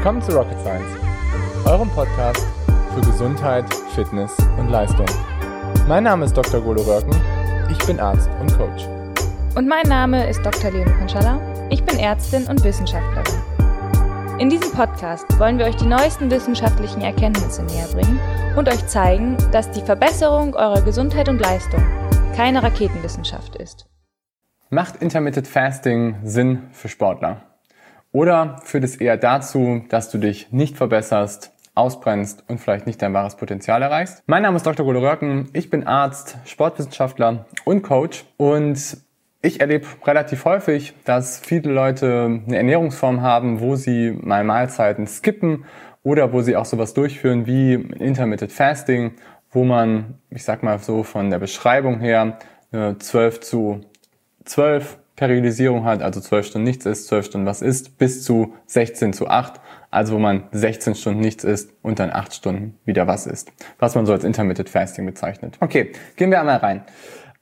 Willkommen zu Rocket Science, eurem Podcast für Gesundheit, Fitness und Leistung. Mein Name ist Dr. Golo Röcken, ich bin Arzt und Coach. Und mein Name ist Dr. Leonie Konschalla, ich bin Ärztin und Wissenschaftlerin. In diesem Podcast wollen wir euch die neuesten wissenschaftlichen Erkenntnisse näher bringen und euch zeigen, dass die Verbesserung eurer Gesundheit und Leistung keine Raketenwissenschaft ist. Macht Intermittent Fasting Sinn für Sportler? Oder führt es eher dazu, dass du dich nicht verbesserst, ausbrennst und vielleicht nicht dein wahres Potenzial erreichst? Mein Name ist Dr. Golo Röcken, ich bin Arzt, Sportwissenschaftler und Coach und ich erlebe relativ häufig, dass viele Leute eine Ernährungsform haben, wo sie mal Mahlzeiten skippen oder wo sie auch sowas durchführen wie Intermittent Fasting, wo man, ich sag mal so von der Beschreibung her, 12 zu 12 Periodisierung hat, also 12 Stunden nichts isst, 12 Stunden was isst, bis zu 16 zu 8, also wo man 16 Stunden nichts isst und dann 8 Stunden wieder was isst, was man so als Intermittent Fasting bezeichnet. Okay, gehen wir einmal rein.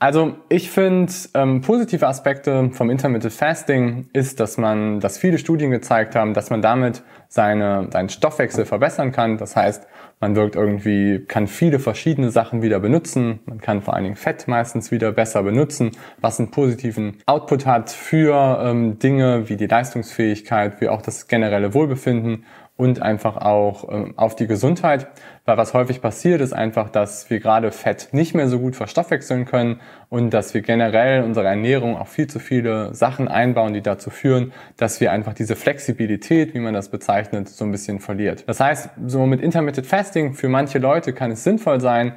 Also ich finde, ähm, positive Aspekte vom Intermittent Fasting ist, dass man, dass viele Studien gezeigt haben, dass man damit seine, seinen Stoffwechsel verbessern kann. Das heißt, man wirkt irgendwie, kann viele verschiedene Sachen wieder benutzen. Man kann vor allen Dingen Fett meistens wieder besser benutzen, was einen positiven Output hat für ähm, Dinge wie die Leistungsfähigkeit, wie auch das generelle Wohlbefinden und einfach auch ähm, auf die Gesundheit. Weil was häufig passiert, ist einfach, dass wir gerade Fett nicht mehr so gut verstoffwechseln können und dass wir generell in unserer Ernährung auch viel zu viele Sachen einbauen, die dazu führen, dass wir einfach diese Flexibilität, wie man das bezeichnet, so ein bisschen verliert. Das heißt, so mit Intermittent Fasting für manche Leute kann es sinnvoll sein,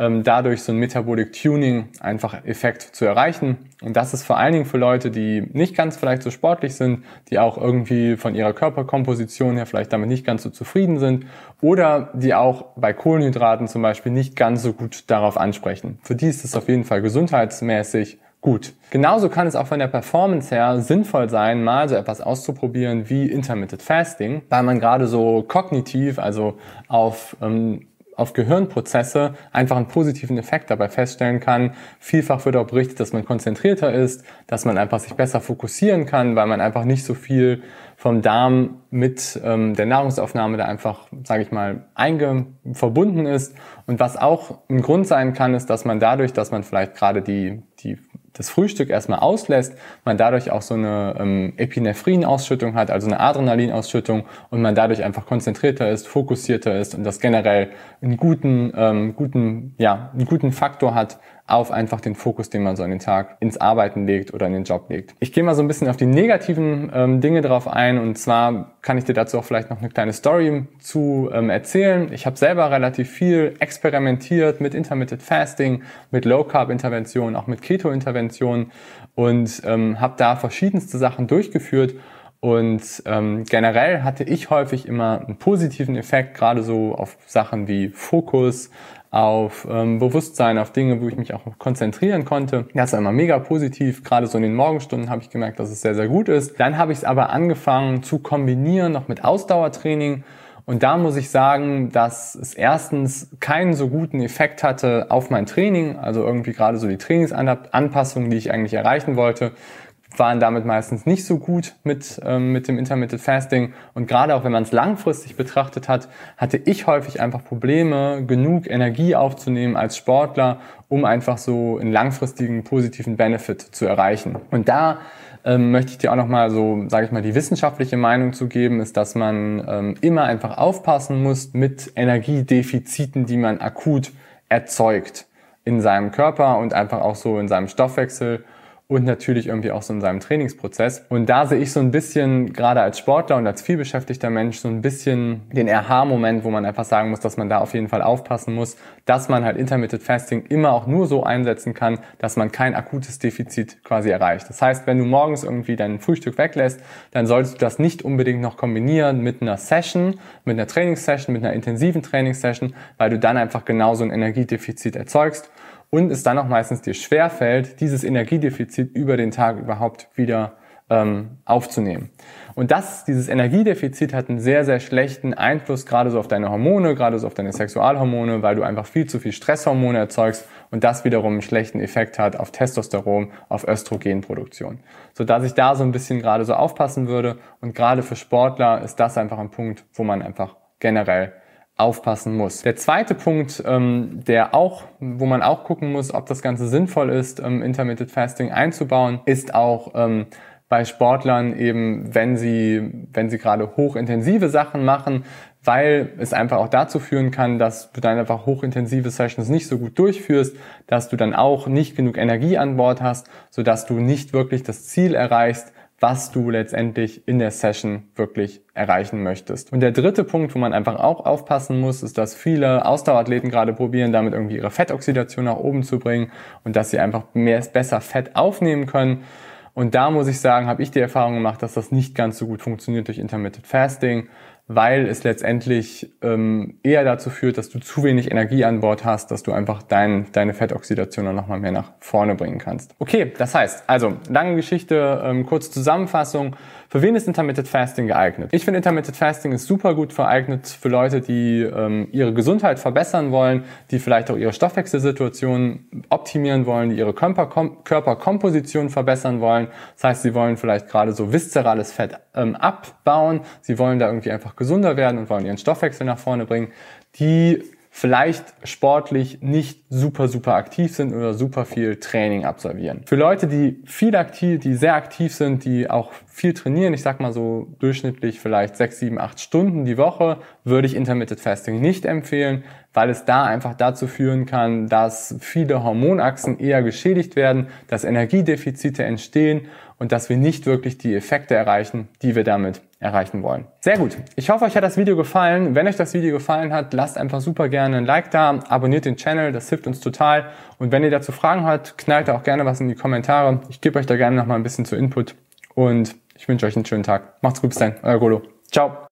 ähm, dadurch so ein Metabolic Tuning einfach Effekt zu erreichen. Und das ist vor allen Dingen für Leute, die nicht ganz vielleicht so sportlich sind, die auch irgendwie von ihrer Körperkomposition her vielleicht damit nicht ganz so zufrieden sind oder die auch bei Kohlenhydraten zum Beispiel nicht ganz so gut darauf ansprechen. Für die ist es auf jeden Fall gesundheitsmäßig gut. Genauso kann es auch von der Performance her sinnvoll sein, mal so etwas auszuprobieren wie Intermittent Fasting, weil man gerade so kognitiv, also auf ähm, auf Gehirnprozesse einfach einen positiven Effekt dabei feststellen kann. Vielfach wird auch berichtet, dass man konzentrierter ist, dass man einfach sich besser fokussieren kann, weil man einfach nicht so viel vom Darm mit ähm, der Nahrungsaufnahme da einfach, sage ich mal, einge verbunden ist. Und was auch ein Grund sein kann, ist, dass man dadurch, dass man vielleicht gerade die, die das Frühstück erstmal auslässt, man dadurch auch so eine ähm, Epinephrin-Ausschüttung hat, also eine Adrenalin-Ausschüttung und man dadurch einfach konzentrierter ist, fokussierter ist und das generell einen guten, ähm, guten, ja, einen guten Faktor hat auf einfach den Fokus, den man so an den Tag ins Arbeiten legt oder in den Job legt. Ich gehe mal so ein bisschen auf die negativen ähm, Dinge drauf ein und zwar kann ich dir dazu auch vielleicht noch eine kleine Story zu ähm, erzählen. Ich habe selber relativ viel experimentiert mit Intermittent Fasting, mit Low Carb Interventionen, auch mit Keto Interventionen und ähm, habe da verschiedenste Sachen durchgeführt und ähm, generell hatte ich häufig immer einen positiven Effekt, gerade so auf Sachen wie Fokus, auf ähm, Bewusstsein, auf Dinge, wo ich mich auch konzentrieren konnte. Das war immer mega positiv. Gerade so in den Morgenstunden habe ich gemerkt, dass es sehr, sehr gut ist. Dann habe ich es aber angefangen zu kombinieren, noch mit Ausdauertraining. Und da muss ich sagen, dass es erstens keinen so guten Effekt hatte auf mein Training, also irgendwie gerade so die Trainingsanpassungen, die ich eigentlich erreichen wollte, waren damit meistens nicht so gut mit, ähm, mit dem Intermittent Fasting. Und gerade auch wenn man es langfristig betrachtet hat, hatte ich häufig einfach Probleme, genug Energie aufzunehmen als Sportler, um einfach so einen langfristigen positiven Benefit zu erreichen. Und da ähm, möchte ich dir auch nochmal so, sage ich mal, die wissenschaftliche Meinung zu geben, ist, dass man ähm, immer einfach aufpassen muss mit Energiedefiziten, die man akut erzeugt in seinem Körper und einfach auch so in seinem Stoffwechsel und natürlich irgendwie auch so in seinem Trainingsprozess. Und da sehe ich so ein bisschen, gerade als Sportler und als vielbeschäftigter Mensch, so ein bisschen den RH-Moment, wo man einfach sagen muss, dass man da auf jeden Fall aufpassen muss, dass man halt Intermittent Fasting immer auch nur so einsetzen kann, dass man kein akutes Defizit quasi erreicht. Das heißt, wenn du morgens irgendwie dein Frühstück weglässt, dann solltest du das nicht unbedingt noch kombinieren mit einer Session, mit einer Trainingssession, mit einer intensiven Trainingssession, weil du dann einfach genauso ein Energiedefizit erzeugst und es dann auch meistens dir schwerfällt, dieses Energiedefizit über den Tag überhaupt wieder ähm, aufzunehmen. Und das, dieses Energiedefizit hat einen sehr, sehr schlechten Einfluss gerade so auf deine Hormone, gerade so auf deine Sexualhormone, weil du einfach viel zu viel Stresshormone erzeugst und das wiederum einen schlechten Effekt hat auf Testosteron, auf Östrogenproduktion. Sodass ich da so ein bisschen gerade so aufpassen würde und gerade für Sportler ist das einfach ein Punkt, wo man einfach generell aufpassen muss. Der zweite Punkt, ähm, der auch, wo man auch gucken muss, ob das Ganze sinnvoll ist, ähm, Intermittent Fasting einzubauen, ist auch ähm, bei Sportlern eben, wenn sie, wenn sie gerade hochintensive Sachen machen, weil es einfach auch dazu führen kann, dass du dann einfach hochintensive Sessions nicht so gut durchführst, dass du dann auch nicht genug Energie an Bord hast, sodass du nicht wirklich das Ziel erreichst, was du letztendlich in der Session wirklich erreichen möchtest. Und der dritte Punkt, wo man einfach auch aufpassen muss, ist, dass viele Ausdauerathleten gerade probieren, damit irgendwie ihre Fettoxidation nach oben zu bringen und dass sie einfach mehr, besser Fett aufnehmen können. Und da muss ich sagen, habe ich die Erfahrung gemacht, dass das nicht ganz so gut funktioniert durch Intermittent Fasting weil es letztendlich ähm, eher dazu führt, dass du zu wenig Energie an Bord hast, dass du einfach dein, deine Fettoxidation dann nochmal mehr nach vorne bringen kannst. Okay, das heißt, also lange Geschichte, ähm, kurze Zusammenfassung. Für wen ist Intermittent Fasting geeignet? Ich finde Intermittent Fasting ist super gut geeignet für Leute, die ähm, ihre Gesundheit verbessern wollen, die vielleicht auch ihre Stoffwechselsituation optimieren wollen, die ihre Körperkom Körperkomposition verbessern wollen. Das heißt, sie wollen vielleicht gerade so viszerales Fett ähm, abbauen, sie wollen da irgendwie einfach gesunder werden und wollen ihren Stoffwechsel nach vorne bringen. Die vielleicht sportlich nicht super, super aktiv sind oder super viel Training absolvieren. Für Leute, die viel aktiv, die sehr aktiv sind, die auch viel trainieren, ich sag mal so durchschnittlich vielleicht sechs, sieben, acht Stunden die Woche, würde ich Intermittent Fasting nicht empfehlen, weil es da einfach dazu führen kann, dass viele Hormonachsen eher geschädigt werden, dass Energiedefizite entstehen und dass wir nicht wirklich die Effekte erreichen, die wir damit erreichen wollen. Sehr gut. Ich hoffe, euch hat das Video gefallen. Wenn euch das Video gefallen hat, lasst einfach super gerne ein Like da, abonniert den Channel, das hilft uns total. Und wenn ihr dazu Fragen habt, knallt da auch gerne was in die Kommentare. Ich gebe euch da gerne noch mal ein bisschen zu Input und ich wünsche euch einen schönen Tag. Macht's gut, bis dann, euer Golo. Ciao.